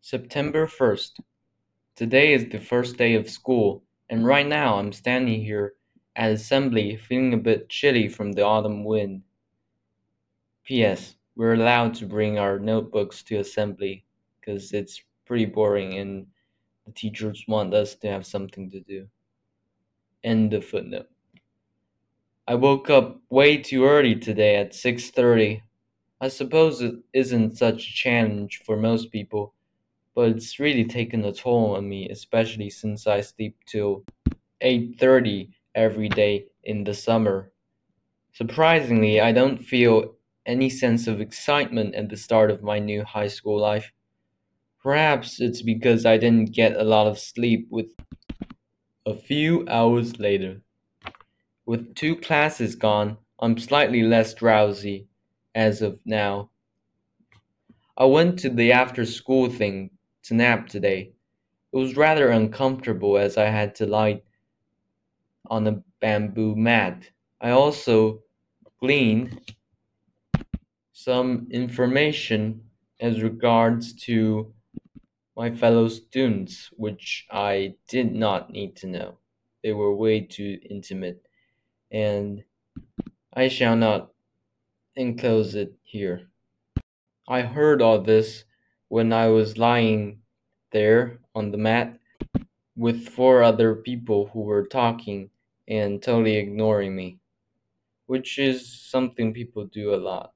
September 1st. Today is the first day of school, and right now I'm standing here at assembly feeling a bit chilly from the autumn wind. P.S. We're allowed to bring our notebooks to assembly because it's pretty boring and the teachers want us to have something to do. End of footnote. I woke up way too early today at 6:30. I suppose it isn't such a challenge for most people but it's really taken a toll on me, especially since I sleep till 8:30 every day in the summer. Surprisingly, I don't feel any sense of excitement at the start of my new high school life. Perhaps it's because I didn't get a lot of sleep with a few hours later. With two classes gone, I'm slightly less drowsy as of now. I went to the after school thing to nap today. It was rather uncomfortable as I had to lie on a bamboo mat. I also gleaned some information as regards to my fellow students, which I did not need to know. They were way too intimate, and I shall not enclose it here. I heard all this when I was lying there on the mat with four other people who were talking and totally ignoring me, which is something people do a lot.